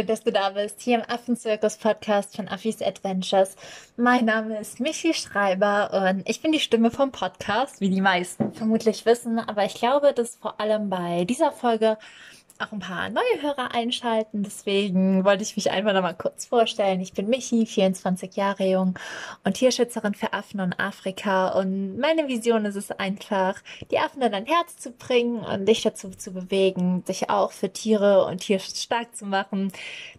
Schön, dass du da bist, hier im Affenzirkus-Podcast von Affis Adventures. Mein Name ist Michi Schreiber und ich bin die Stimme vom Podcast, wie die meisten vermutlich wissen. Aber ich glaube, dass vor allem bei dieser Folge auch ein paar neue Hörer einschalten. Deswegen wollte ich mich einfach noch mal kurz vorstellen. Ich bin Michi, 24 Jahre jung und Tierschützerin für Affen und Afrika. Und meine Vision ist es einfach, die Affen in dein Herz zu bringen und dich dazu zu bewegen, dich auch für Tiere und Tierschutz stark zu machen.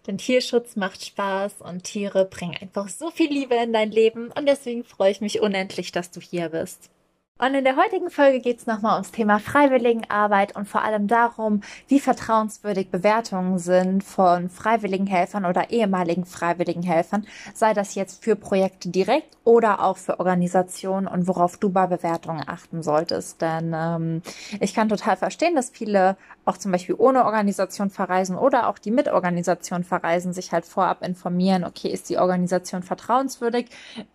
Denn Tierschutz macht Spaß und Tiere bringen einfach so viel Liebe in dein Leben. Und deswegen freue ich mich unendlich, dass du hier bist. Und in der heutigen Folge geht es nochmal ums Thema Freiwilligenarbeit und vor allem darum, wie vertrauenswürdig Bewertungen sind von Freiwilligenhelfern oder ehemaligen Freiwilligenhelfern, sei das jetzt für Projekte direkt oder auch für Organisationen und worauf du bei Bewertungen achten solltest. Denn ähm, ich kann total verstehen, dass viele auch zum Beispiel ohne Organisation verreisen oder auch die mit Organisation verreisen, sich halt vorab informieren, okay, ist die Organisation vertrauenswürdig?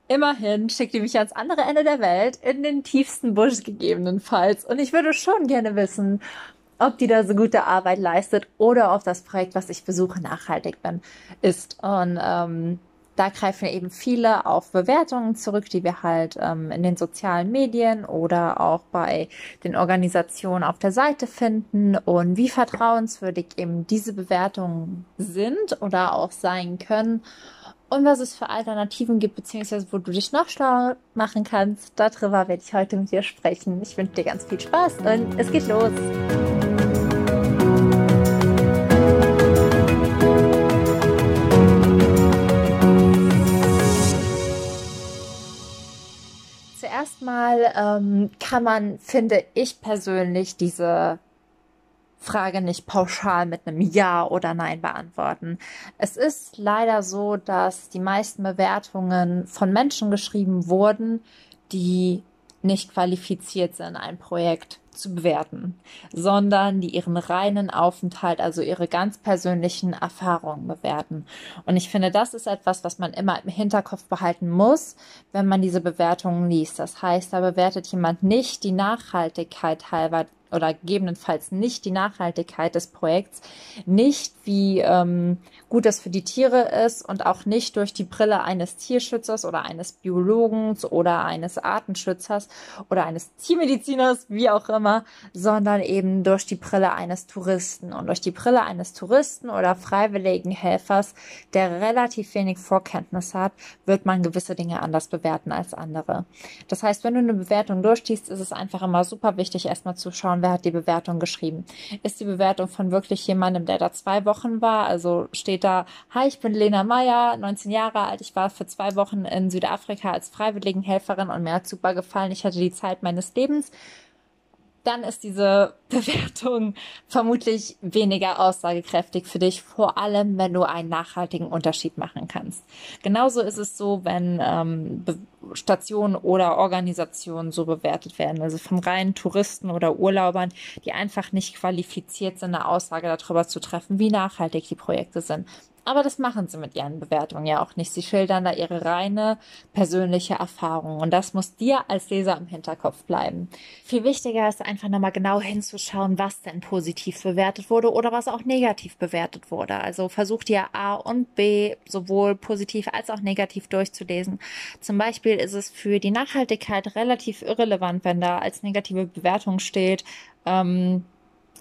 Immerhin schickt die mich ans andere Ende der Welt in den tiefsten Busch gegebenenfalls. Und ich würde schon gerne wissen, ob die da so gute Arbeit leistet oder ob das Projekt, was ich besuche, nachhaltig bin, ist. Und ähm, da greifen eben viele auf Bewertungen zurück, die wir halt ähm, in den sozialen Medien oder auch bei den Organisationen auf der Seite finden und wie vertrauenswürdig eben diese Bewertungen sind oder auch sein können und was es für Alternativen gibt, beziehungsweise wo du dich noch schlauer machen kannst. Darüber werde ich heute mit dir sprechen. Ich wünsche dir ganz viel Spaß und es geht los. Zuerst mal ähm, kann man, finde ich persönlich, diese Frage nicht pauschal mit einem Ja oder Nein beantworten. Es ist leider so, dass die meisten Bewertungen von Menschen geschrieben wurden, die nicht qualifiziert sind, ein Projekt zu bewerten, sondern die ihren reinen Aufenthalt, also ihre ganz persönlichen Erfahrungen bewerten. Und ich finde, das ist etwas, was man immer im Hinterkopf behalten muss, wenn man diese Bewertungen liest. Das heißt, da bewertet jemand nicht die Nachhaltigkeit halber oder gegebenenfalls nicht die Nachhaltigkeit des Projekts, nicht wie ähm, gut das für die Tiere ist und auch nicht durch die Brille eines Tierschützers oder eines Biologens oder eines Artenschützers oder eines Tiermediziners, wie auch immer, sondern eben durch die Brille eines Touristen und durch die Brille eines Touristen oder freiwilligen Helfers, der relativ wenig Vorkenntnis hat, wird man gewisse Dinge anders bewerten als andere. Das heißt, wenn du eine Bewertung durchliest, ist es einfach immer super wichtig, erstmal zu schauen, wer hat die Bewertung geschrieben. Ist die Bewertung von wirklich jemandem, der da zwei Wochen war? Also steht da, hi, ich bin Lena Meyer, 19 Jahre alt, ich war für zwei Wochen in Südafrika als Freiwilligenhelferin und mir hat super gefallen, ich hatte die Zeit meines Lebens dann ist diese Bewertung vermutlich weniger aussagekräftig für dich, vor allem wenn du einen nachhaltigen Unterschied machen kannst. Genauso ist es so, wenn ähm, Stationen oder Organisationen so bewertet werden, also von reinen Touristen oder Urlaubern, die einfach nicht qualifiziert sind, eine Aussage darüber zu treffen, wie nachhaltig die Projekte sind. Aber das machen sie mit ihren Bewertungen ja auch nicht. Sie schildern da ihre reine persönliche Erfahrung. Und das muss dir als Leser im Hinterkopf bleiben. Viel wichtiger ist einfach nochmal genau hinzuschauen, was denn positiv bewertet wurde oder was auch negativ bewertet wurde. Also versuch dir A und B sowohl positiv als auch negativ durchzulesen. Zum Beispiel ist es für die Nachhaltigkeit relativ irrelevant, wenn da als negative Bewertung steht, ähm,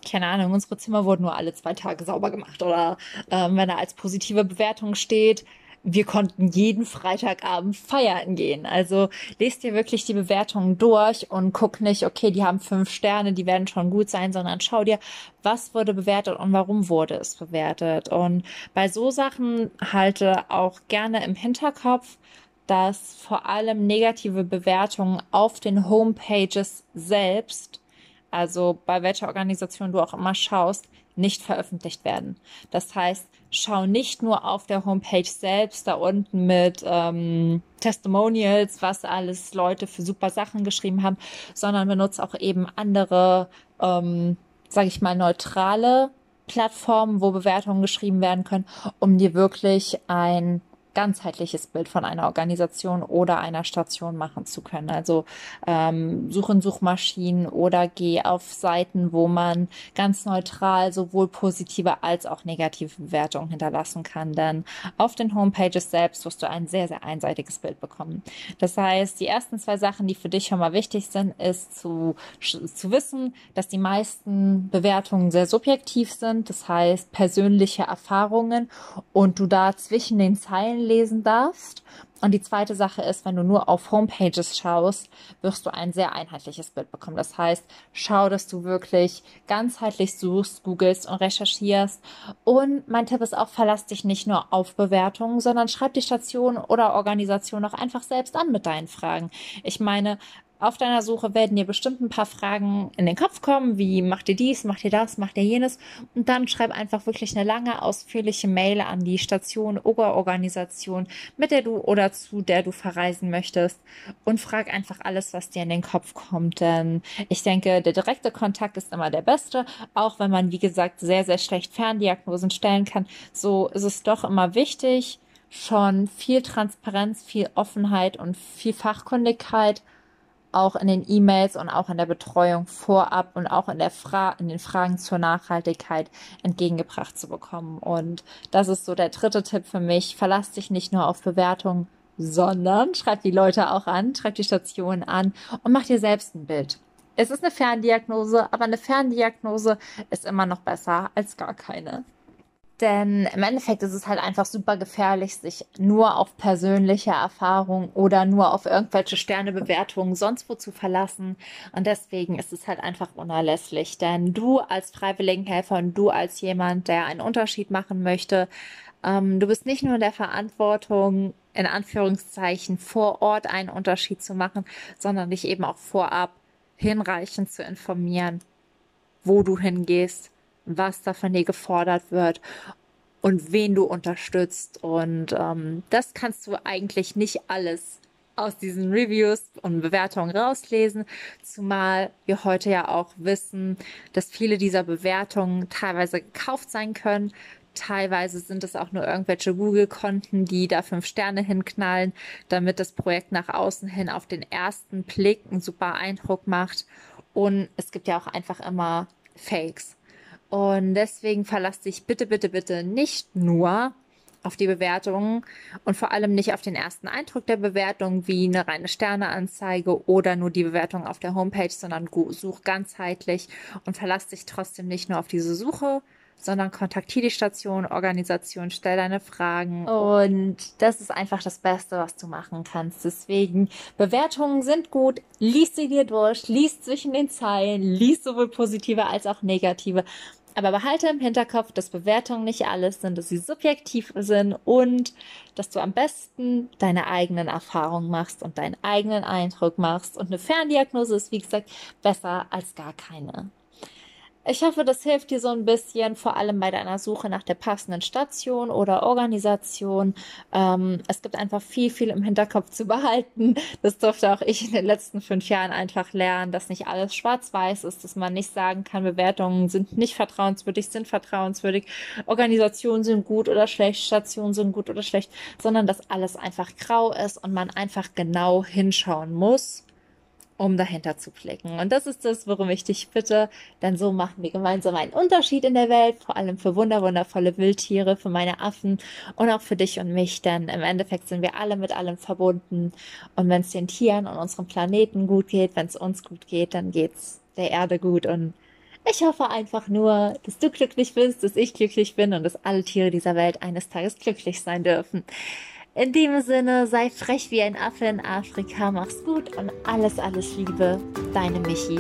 keine Ahnung, unsere Zimmer wurden nur alle zwei Tage sauber gemacht oder ähm, wenn da als positive Bewertung steht, wir konnten jeden Freitagabend feiern gehen. Also lest dir wirklich die Bewertungen durch und guck nicht, okay, die haben fünf Sterne, die werden schon gut sein, sondern schau dir, was wurde bewertet und warum wurde es bewertet. Und bei so Sachen halte auch gerne im Hinterkopf, dass vor allem negative Bewertungen auf den Homepages selbst also bei welcher Organisation du auch immer schaust, nicht veröffentlicht werden. Das heißt, schau nicht nur auf der Homepage selbst da unten mit ähm, Testimonials, was alles Leute für super Sachen geschrieben haben, sondern benutze auch eben andere, ähm, sage ich mal, neutrale Plattformen, wo Bewertungen geschrieben werden können, um dir wirklich ein ganzheitliches Bild von einer Organisation oder einer Station machen zu können. Also ähm, such in Suchmaschinen oder geh auf Seiten, wo man ganz neutral sowohl positive als auch negative Bewertungen hinterlassen kann. Denn auf den Homepages selbst wirst du ein sehr, sehr einseitiges Bild bekommen. Das heißt, die ersten zwei Sachen, die für dich schon mal wichtig sind, ist zu, zu wissen, dass die meisten Bewertungen sehr subjektiv sind. Das heißt, persönliche Erfahrungen und du da zwischen den Zeilen lesen darfst. Und die zweite Sache ist, wenn du nur auf Homepages schaust, wirst du ein sehr einheitliches Bild bekommen. Das heißt, schau, dass du wirklich ganzheitlich suchst, googelst und recherchierst. Und mein Tipp ist auch, verlass dich nicht nur auf Bewertungen, sondern schreib die Station oder Organisation auch einfach selbst an mit deinen Fragen. Ich meine, auf deiner Suche werden dir bestimmt ein paar Fragen in den Kopf kommen, wie macht ihr dies, macht ihr das, macht ihr jenes. Und dann schreib einfach wirklich eine lange, ausführliche Mail an die Station oder Organisation, mit der du oder zu der du verreisen möchtest und frag einfach alles, was dir in den Kopf kommt. Denn ich denke, der direkte Kontakt ist immer der beste, auch wenn man, wie gesagt, sehr, sehr schlecht Ferndiagnosen stellen kann. So ist es doch immer wichtig, schon viel Transparenz, viel Offenheit und viel Fachkundigkeit auch in den E-Mails und auch in der Betreuung vorab und auch in, der Fra in den Fragen zur Nachhaltigkeit entgegengebracht zu bekommen. Und das ist so der dritte Tipp für mich. Verlass dich nicht nur auf Bewertungen, sondern schreib die Leute auch an, schreib die Stationen an und mach dir selbst ein Bild. Es ist eine Ferndiagnose, aber eine Ferndiagnose ist immer noch besser als gar keine. Denn im Endeffekt ist es halt einfach super gefährlich, sich nur auf persönliche Erfahrung oder nur auf irgendwelche Sternebewertungen sonst wo zu verlassen. Und deswegen ist es halt einfach unerlässlich. Denn du als Freiwilligenhelfer und du als jemand, der einen Unterschied machen möchte, ähm, du bist nicht nur in der Verantwortung, in Anführungszeichen vor Ort einen Unterschied zu machen, sondern dich eben auch vorab hinreichend zu informieren, wo du hingehst was da von dir gefordert wird und wen du unterstützt. Und ähm, das kannst du eigentlich nicht alles aus diesen Reviews und Bewertungen rauslesen, zumal wir heute ja auch wissen, dass viele dieser Bewertungen teilweise gekauft sein können. Teilweise sind es auch nur irgendwelche Google-Konten, die da fünf Sterne hinknallen, damit das Projekt nach außen hin auf den ersten Blick einen super Eindruck macht. Und es gibt ja auch einfach immer Fakes. Und deswegen verlass dich bitte, bitte, bitte nicht nur auf die Bewertungen und vor allem nicht auf den ersten Eindruck der Bewertung wie eine reine Sterneanzeige oder nur die Bewertung auf der Homepage, sondern such ganzheitlich und verlass dich trotzdem nicht nur auf diese Suche, sondern kontaktiere die Station, Organisation, stell deine Fragen und das ist einfach das Beste, was du machen kannst. Deswegen, Bewertungen sind gut, lies sie dir durch, lies zwischen den Zeilen, lies sowohl positive als auch negative. Aber behalte im Hinterkopf, dass Bewertungen nicht alles sind, dass sie subjektiv sind und dass du am besten deine eigenen Erfahrungen machst und deinen eigenen Eindruck machst. Und eine Ferndiagnose ist, wie gesagt, besser als gar keine. Ich hoffe, das hilft dir so ein bisschen, vor allem bei deiner Suche nach der passenden Station oder Organisation. Ähm, es gibt einfach viel, viel im Hinterkopf zu behalten. Das durfte auch ich in den letzten fünf Jahren einfach lernen, dass nicht alles schwarz-weiß ist, dass man nicht sagen kann, Bewertungen sind nicht vertrauenswürdig, sind vertrauenswürdig, Organisationen sind gut oder schlecht, Stationen sind gut oder schlecht, sondern dass alles einfach grau ist und man einfach genau hinschauen muss um dahinter zu blicken. Und das ist das, worum ich dich bitte, denn so machen wir gemeinsam einen Unterschied in der Welt, vor allem für wunder wundervolle Wildtiere, für meine Affen und auch für dich und mich, denn im Endeffekt sind wir alle mit allem verbunden. Und wenn es den Tieren und unserem Planeten gut geht, wenn es uns gut geht, dann geht's der Erde gut und ich hoffe einfach nur, dass du glücklich bist, dass ich glücklich bin und dass alle Tiere dieser Welt eines Tages glücklich sein dürfen. In dem Sinne, sei frech wie ein Affe in Afrika, mach's gut und alles, alles Liebe, deine Michi.